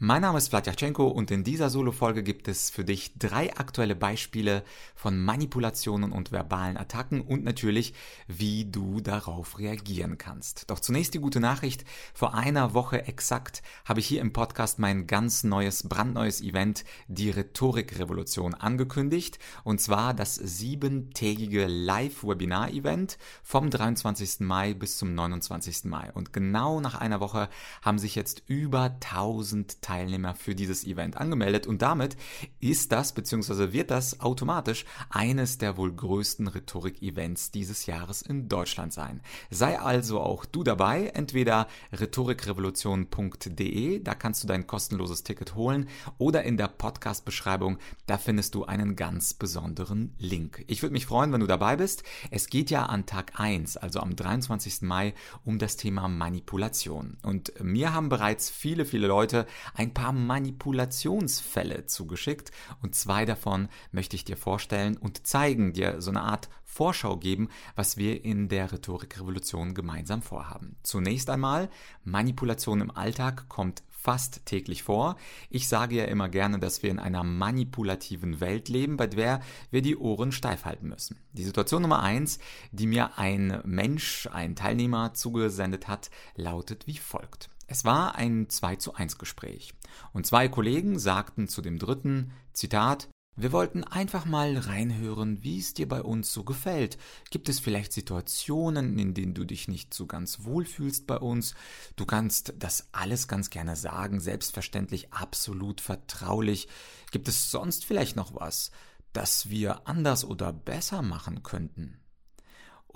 Mein Name ist Vladyachenko und in dieser Solo-Folge gibt es für dich drei aktuelle Beispiele von Manipulationen und verbalen Attacken und natürlich, wie du darauf reagieren kannst. Doch zunächst die gute Nachricht. Vor einer Woche exakt habe ich hier im Podcast mein ganz neues, brandneues Event, die Rhetorikrevolution, angekündigt. Und zwar das siebentägige Live-Webinar-Event vom 23. Mai bis zum 29. Mai. Und genau nach einer Woche haben sich jetzt über 1000 Teilnehmer für dieses Event angemeldet und damit ist das bzw. wird das automatisch eines der wohl größten Rhetorik-Events dieses Jahres in Deutschland sein. Sei also auch du dabei, entweder rhetorikrevolution.de, da kannst du dein kostenloses Ticket holen oder in der Podcast-Beschreibung, da findest du einen ganz besonderen Link. Ich würde mich freuen, wenn du dabei bist. Es geht ja an Tag 1, also am 23. Mai, um das Thema Manipulation. Und mir haben bereits viele, viele Leute ein paar Manipulationsfälle zugeschickt und zwei davon möchte ich dir vorstellen und zeigen, dir so eine Art Vorschau geben, was wir in der Rhetorikrevolution gemeinsam vorhaben. Zunächst einmal, Manipulation im Alltag kommt fast täglich vor. Ich sage ja immer gerne, dass wir in einer manipulativen Welt leben, bei der wir die Ohren steif halten müssen. Die Situation Nummer eins, die mir ein Mensch, ein Teilnehmer zugesendet hat, lautet wie folgt. Es war ein 2 zu 1 Gespräch und zwei Kollegen sagten zu dem dritten, Zitat, wir wollten einfach mal reinhören, wie es dir bei uns so gefällt. Gibt es vielleicht Situationen, in denen du dich nicht so ganz wohl fühlst bei uns? Du kannst das alles ganz gerne sagen, selbstverständlich, absolut vertraulich. Gibt es sonst vielleicht noch was, das wir anders oder besser machen könnten?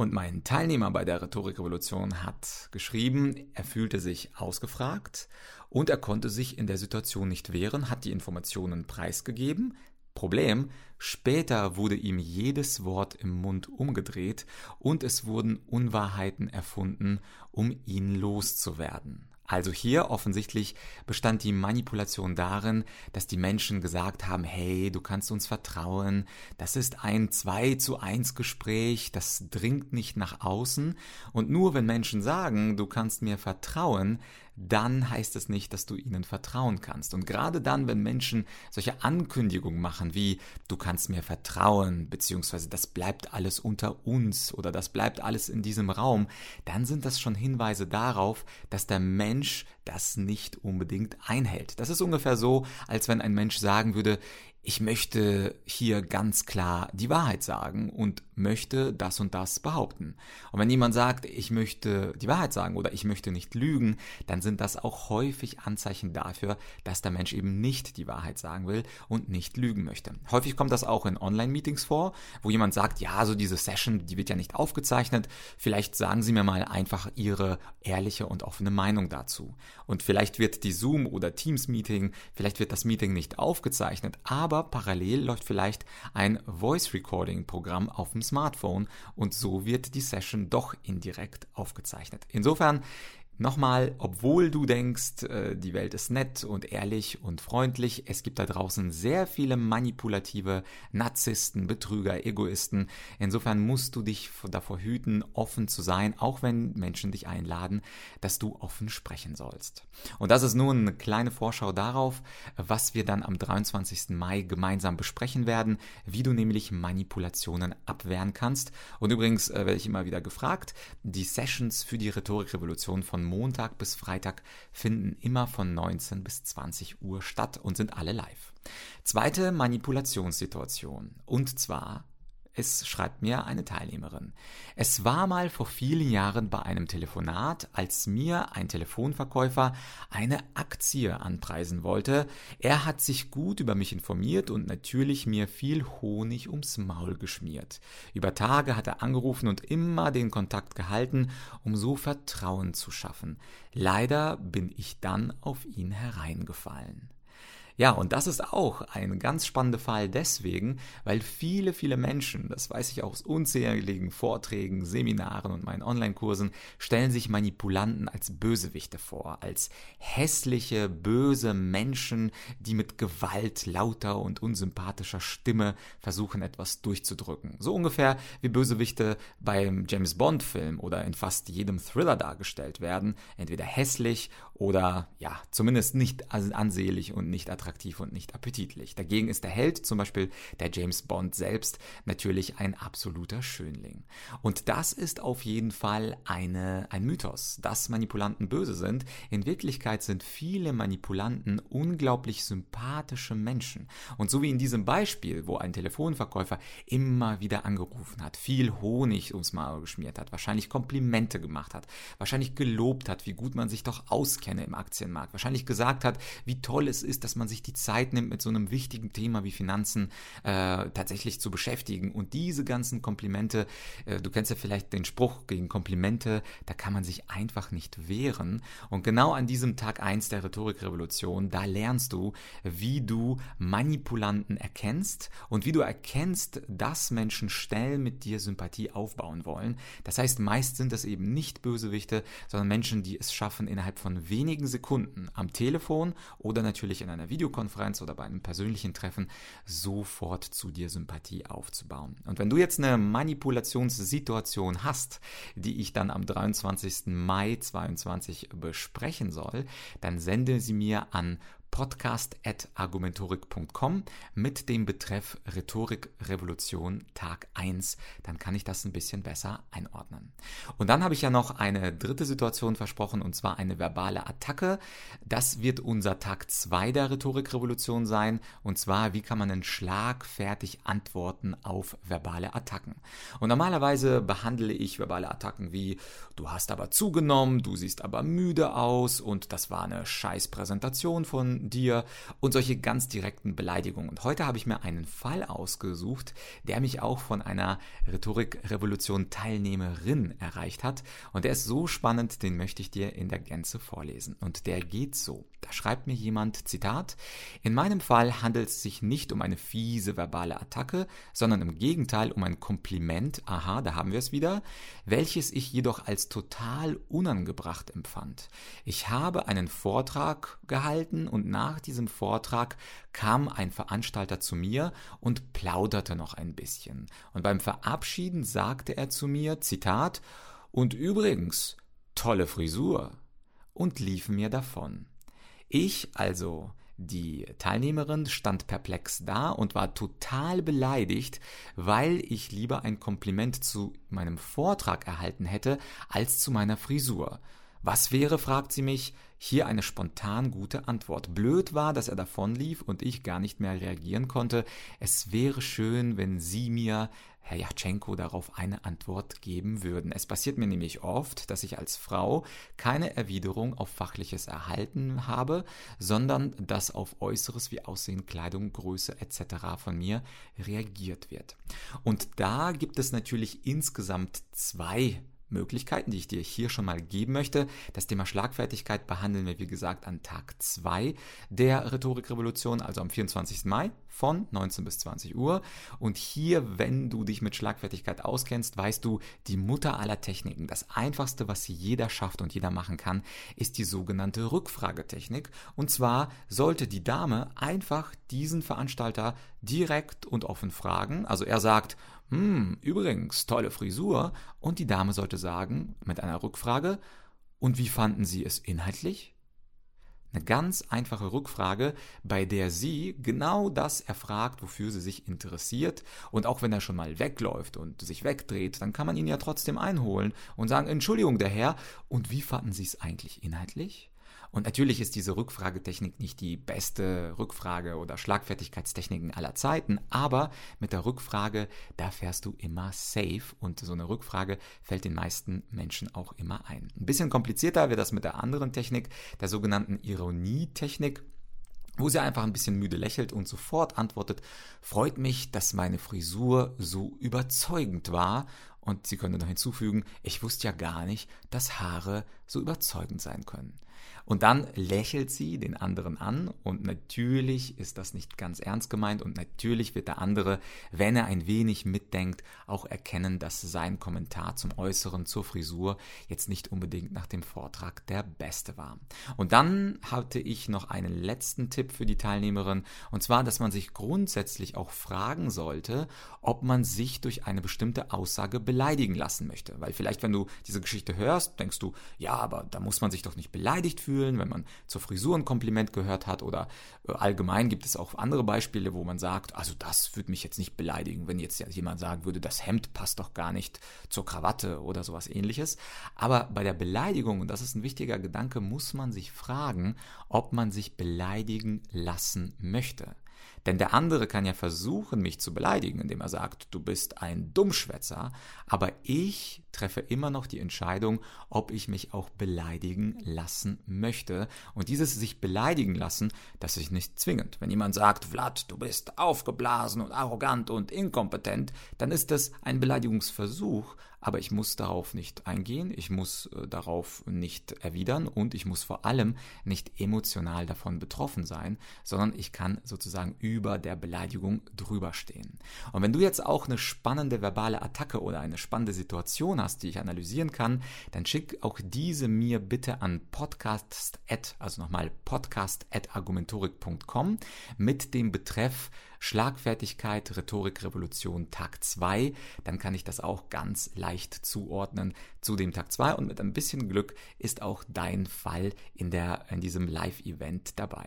Und mein Teilnehmer bei der Rhetorikrevolution hat geschrieben, er fühlte sich ausgefragt und er konnte sich in der Situation nicht wehren, hat die Informationen preisgegeben. Problem, später wurde ihm jedes Wort im Mund umgedreht und es wurden Unwahrheiten erfunden, um ihn loszuwerden. Also hier offensichtlich bestand die Manipulation darin, dass die Menschen gesagt haben, hey, du kannst uns vertrauen, das ist ein 2 zu 1 Gespräch, das dringt nicht nach außen. Und nur wenn Menschen sagen, du kannst mir vertrauen, dann heißt es nicht, dass du ihnen vertrauen kannst. Und gerade dann, wenn Menschen solche Ankündigungen machen wie du kannst mir vertrauen, beziehungsweise das bleibt alles unter uns oder das bleibt alles in diesem Raum, dann sind das schon Hinweise darauf, dass der Mensch das nicht unbedingt einhält. Das ist ungefähr so, als wenn ein Mensch sagen würde, ich möchte hier ganz klar die Wahrheit sagen und möchte das und das behaupten. Und wenn jemand sagt, ich möchte die Wahrheit sagen oder ich möchte nicht lügen, dann sind das auch häufig Anzeichen dafür, dass der Mensch eben nicht die Wahrheit sagen will und nicht lügen möchte. Häufig kommt das auch in Online-Meetings vor, wo jemand sagt, ja, so diese Session, die wird ja nicht aufgezeichnet, vielleicht sagen Sie mir mal einfach Ihre ehrliche und offene Meinung dazu. Und vielleicht wird die Zoom- oder Teams-Meeting, vielleicht wird das Meeting nicht aufgezeichnet, aber aber parallel läuft vielleicht ein Voice Recording Programm auf dem Smartphone und so wird die Session doch indirekt aufgezeichnet. Insofern Nochmal, obwohl du denkst, äh, die Welt ist nett und ehrlich und freundlich, es gibt da draußen sehr viele manipulative Narzissten, Betrüger, Egoisten. Insofern musst du dich davor hüten, offen zu sein, auch wenn Menschen dich einladen, dass du offen sprechen sollst. Und das ist nun eine kleine Vorschau darauf, was wir dann am 23. Mai gemeinsam besprechen werden, wie du nämlich Manipulationen abwehren kannst. Und übrigens äh, werde ich immer wieder gefragt, die Sessions für die Rhetorikrevolution von Montag bis Freitag finden immer von 19 bis 20 Uhr statt und sind alle live. Zweite Manipulationssituation. Und zwar es schreibt mir eine Teilnehmerin. Es war mal vor vielen Jahren bei einem Telefonat, als mir ein Telefonverkäufer eine Aktie anpreisen wollte. Er hat sich gut über mich informiert und natürlich mir viel Honig ums Maul geschmiert. Über Tage hat er angerufen und immer den Kontakt gehalten, um so Vertrauen zu schaffen. Leider bin ich dann auf ihn hereingefallen. Ja, und das ist auch ein ganz spannender Fall deswegen, weil viele, viele Menschen, das weiß ich aus unzähligen Vorträgen, Seminaren und meinen Online-Kursen, stellen sich Manipulanten als Bösewichte vor, als hässliche, böse Menschen, die mit Gewalt, lauter und unsympathischer Stimme versuchen, etwas durchzudrücken. So ungefähr wie Bösewichte beim James Bond-Film oder in fast jedem Thriller dargestellt werden, entweder hässlich oder ja, zumindest nicht ansehlich und nicht attraktiv und nicht appetitlich. Dagegen ist der Held, zum Beispiel der James Bond selbst, natürlich ein absoluter Schönling. Und das ist auf jeden Fall eine, ein Mythos, dass Manipulanten böse sind. In Wirklichkeit sind viele Manipulanten unglaublich sympathische Menschen. Und so wie in diesem Beispiel, wo ein Telefonverkäufer immer wieder angerufen hat, viel Honig ums Maul geschmiert hat, wahrscheinlich Komplimente gemacht hat, wahrscheinlich gelobt hat, wie gut man sich doch auskennt, kenne im Aktienmarkt, wahrscheinlich gesagt hat, wie toll es ist, dass man sich die Zeit nimmt, mit so einem wichtigen Thema wie Finanzen äh, tatsächlich zu beschäftigen. Und diese ganzen Komplimente, äh, du kennst ja vielleicht den Spruch gegen Komplimente, da kann man sich einfach nicht wehren. Und genau an diesem Tag 1 der Rhetorikrevolution, da lernst du, wie du Manipulanten erkennst und wie du erkennst, dass Menschen schnell mit dir Sympathie aufbauen wollen. Das heißt, meist sind es eben nicht Bösewichte, sondern Menschen, die es schaffen, innerhalb von wenigen Sekunden am Telefon oder natürlich in einer Videokonferenz oder bei einem persönlichen Treffen sofort zu dir Sympathie aufzubauen. Und wenn du jetzt eine Manipulationssituation hast, die ich dann am 23. Mai 2022 besprechen soll, dann sende sie mir an podcast.argumentorik.com mit dem Betreff Rhetorik Revolution Tag 1. Dann kann ich das ein bisschen besser einordnen. Und dann habe ich ja noch eine dritte Situation versprochen und zwar eine verbale Attacke. Das wird unser Tag 2 der Rhetorik Revolution sein und zwar wie kann man denn schlagfertig antworten auf verbale Attacken. Und normalerweise behandle ich verbale Attacken wie du hast aber zugenommen, du siehst aber müde aus und das war eine scheiß Präsentation von dir und solche ganz direkten Beleidigungen. Und heute habe ich mir einen Fall ausgesucht, der mich auch von einer Rhetorikrevolution Teilnehmerin erreicht hat. Und der ist so spannend, den möchte ich dir in der Gänze vorlesen. Und der geht so. Da schreibt mir jemand, Zitat, in meinem Fall handelt es sich nicht um eine fiese verbale Attacke, sondern im Gegenteil um ein Kompliment, aha, da haben wir es wieder, welches ich jedoch als total unangebracht empfand. Ich habe einen Vortrag gehalten und nach diesem Vortrag kam ein Veranstalter zu mir und plauderte noch ein bisschen. Und beim Verabschieden sagte er zu mir, Zitat, und übrigens, tolle Frisur, und lief mir davon. Ich also, die Teilnehmerin stand perplex da und war total beleidigt, weil ich lieber ein Kompliment zu meinem Vortrag erhalten hätte als zu meiner Frisur. Was wäre, fragt sie mich, hier eine spontan gute Antwort. Blöd war, dass er davonlief und ich gar nicht mehr reagieren konnte. Es wäre schön, wenn Sie mir, Herr Jatschenko, darauf eine Antwort geben würden. Es passiert mir nämlich oft, dass ich als Frau keine Erwiderung auf Fachliches erhalten habe, sondern dass auf Äußeres wie Aussehen, Kleidung, Größe etc. von mir reagiert wird. Und da gibt es natürlich insgesamt zwei Möglichkeiten, die ich dir hier schon mal geben möchte. Das Thema Schlagfertigkeit behandeln wir, wie gesagt, an Tag 2 der Rhetorikrevolution, also am 24. Mai von 19 bis 20 Uhr. Und hier, wenn du dich mit Schlagfertigkeit auskennst, weißt du, die Mutter aller Techniken, das einfachste, was jeder schafft und jeder machen kann, ist die sogenannte Rückfragetechnik. Und zwar sollte die Dame einfach diesen Veranstalter direkt und offen fragen. Also er sagt, hm, übrigens, tolle Frisur. Und die Dame sollte sagen, mit einer Rückfrage, und wie fanden Sie es inhaltlich? Eine ganz einfache Rückfrage, bei der sie genau das erfragt, wofür sie sich interessiert. Und auch wenn er schon mal wegläuft und sich wegdreht, dann kann man ihn ja trotzdem einholen und sagen, Entschuldigung, der Herr, und wie fanden Sie es eigentlich inhaltlich? Und natürlich ist diese Rückfragetechnik nicht die beste Rückfrage- oder Schlagfertigkeitstechniken aller Zeiten, aber mit der Rückfrage, da fährst du immer safe und so eine Rückfrage fällt den meisten Menschen auch immer ein. Ein bisschen komplizierter wird das mit der anderen Technik, der sogenannten Ironietechnik wo sie einfach ein bisschen müde lächelt und sofort antwortet, freut mich, dass meine Frisur so überzeugend war. Und sie könnte noch hinzufügen, ich wusste ja gar nicht, dass Haare so überzeugend sein können. Und dann lächelt sie den anderen an und natürlich ist das nicht ganz ernst gemeint und natürlich wird der andere, wenn er ein wenig mitdenkt, auch erkennen, dass sein Kommentar zum Äußeren, zur Frisur jetzt nicht unbedingt nach dem Vortrag der beste war. Und dann hatte ich noch einen letzten Tipp für die Teilnehmerin und zwar, dass man sich grundsätzlich auch fragen sollte, ob man sich durch eine bestimmte Aussage beleidigen lassen möchte. Weil vielleicht, wenn du diese Geschichte hörst, denkst du, ja, aber da muss man sich doch nicht beleidigt fühlen fühlen, wenn man zur Frisur ein Kompliment gehört hat oder äh, allgemein gibt es auch andere Beispiele, wo man sagt, also das würde mich jetzt nicht beleidigen, wenn jetzt jemand sagen würde, das Hemd passt doch gar nicht zur Krawatte oder sowas ähnliches. Aber bei der Beleidigung, und das ist ein wichtiger Gedanke, muss man sich fragen, ob man sich beleidigen lassen möchte. Denn der andere kann ja versuchen, mich zu beleidigen, indem er sagt, du bist ein Dummschwätzer, aber ich treffe immer noch die Entscheidung, ob ich mich auch beleidigen lassen möchte. Und dieses sich beleidigen lassen, das ist nicht zwingend. Wenn jemand sagt, Vlad, du bist aufgeblasen und arrogant und inkompetent, dann ist das ein Beleidigungsversuch, aber ich muss darauf nicht eingehen, ich muss äh, darauf nicht erwidern und ich muss vor allem nicht emotional davon betroffen sein, sondern ich kann sozusagen über der Beleidigung drüber stehen. Und wenn du jetzt auch eine spannende verbale Attacke oder eine spannende Situation hast, die ich analysieren kann, dann schick auch diese mir bitte an podcast also nochmal podcast@argumentorik.com mit dem Betreff Schlagfertigkeit, Rhetorik, Revolution Tag 2, dann kann ich das auch ganz leicht zuordnen zu dem Tag 2 und mit ein bisschen Glück ist auch dein Fall in, der, in diesem Live-Event dabei.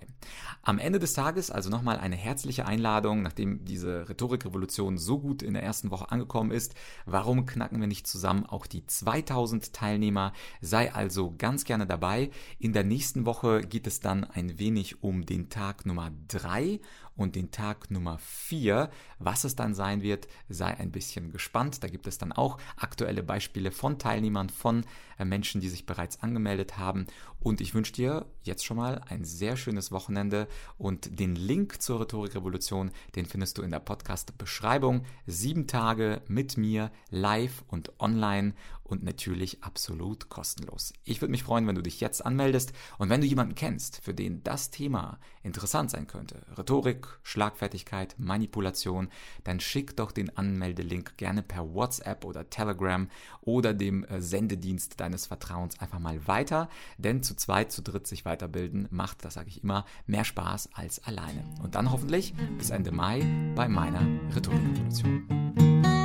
Am Ende des Tages also nochmal eine herzliche Einladung, nachdem diese Rhetorik-Revolution so gut in der ersten Woche angekommen ist. Warum knacken wir nicht zusammen auch die 2000 Teilnehmer? Sei also ganz gerne dabei. In der nächsten Woche geht es dann ein wenig um den Tag Nummer 3 und den Tag Nummer 4. Was es dann sein wird, sei ein bisschen gespannt. Da gibt es dann auch aktuelle Beispiele von Teilnehmern, von äh, Menschen, die sich bereits angemeldet haben. Und ich wünsche dir jetzt schon mal ein sehr schönes Wochenende und den Link zur Rhetorikrevolution, den findest du in der Podcast-Beschreibung. Sieben Tage mit mir live und online und natürlich absolut kostenlos. Ich würde mich freuen, wenn du dich jetzt anmeldest und wenn du jemanden kennst, für den das Thema interessant sein könnte, Rhetorik, Schlagfertigkeit, Manipulation, dann schick doch den Anmeldelink gerne per WhatsApp oder Telegram oder dem äh, Sendedienst deines Vertrauens einfach mal weiter, denn zu zweit, zu dritt sich weiterbilden macht, das sage ich immer, mehr Spaß als alleine. Und dann hoffentlich bis Ende Mai bei meiner Rhetorikrevolution.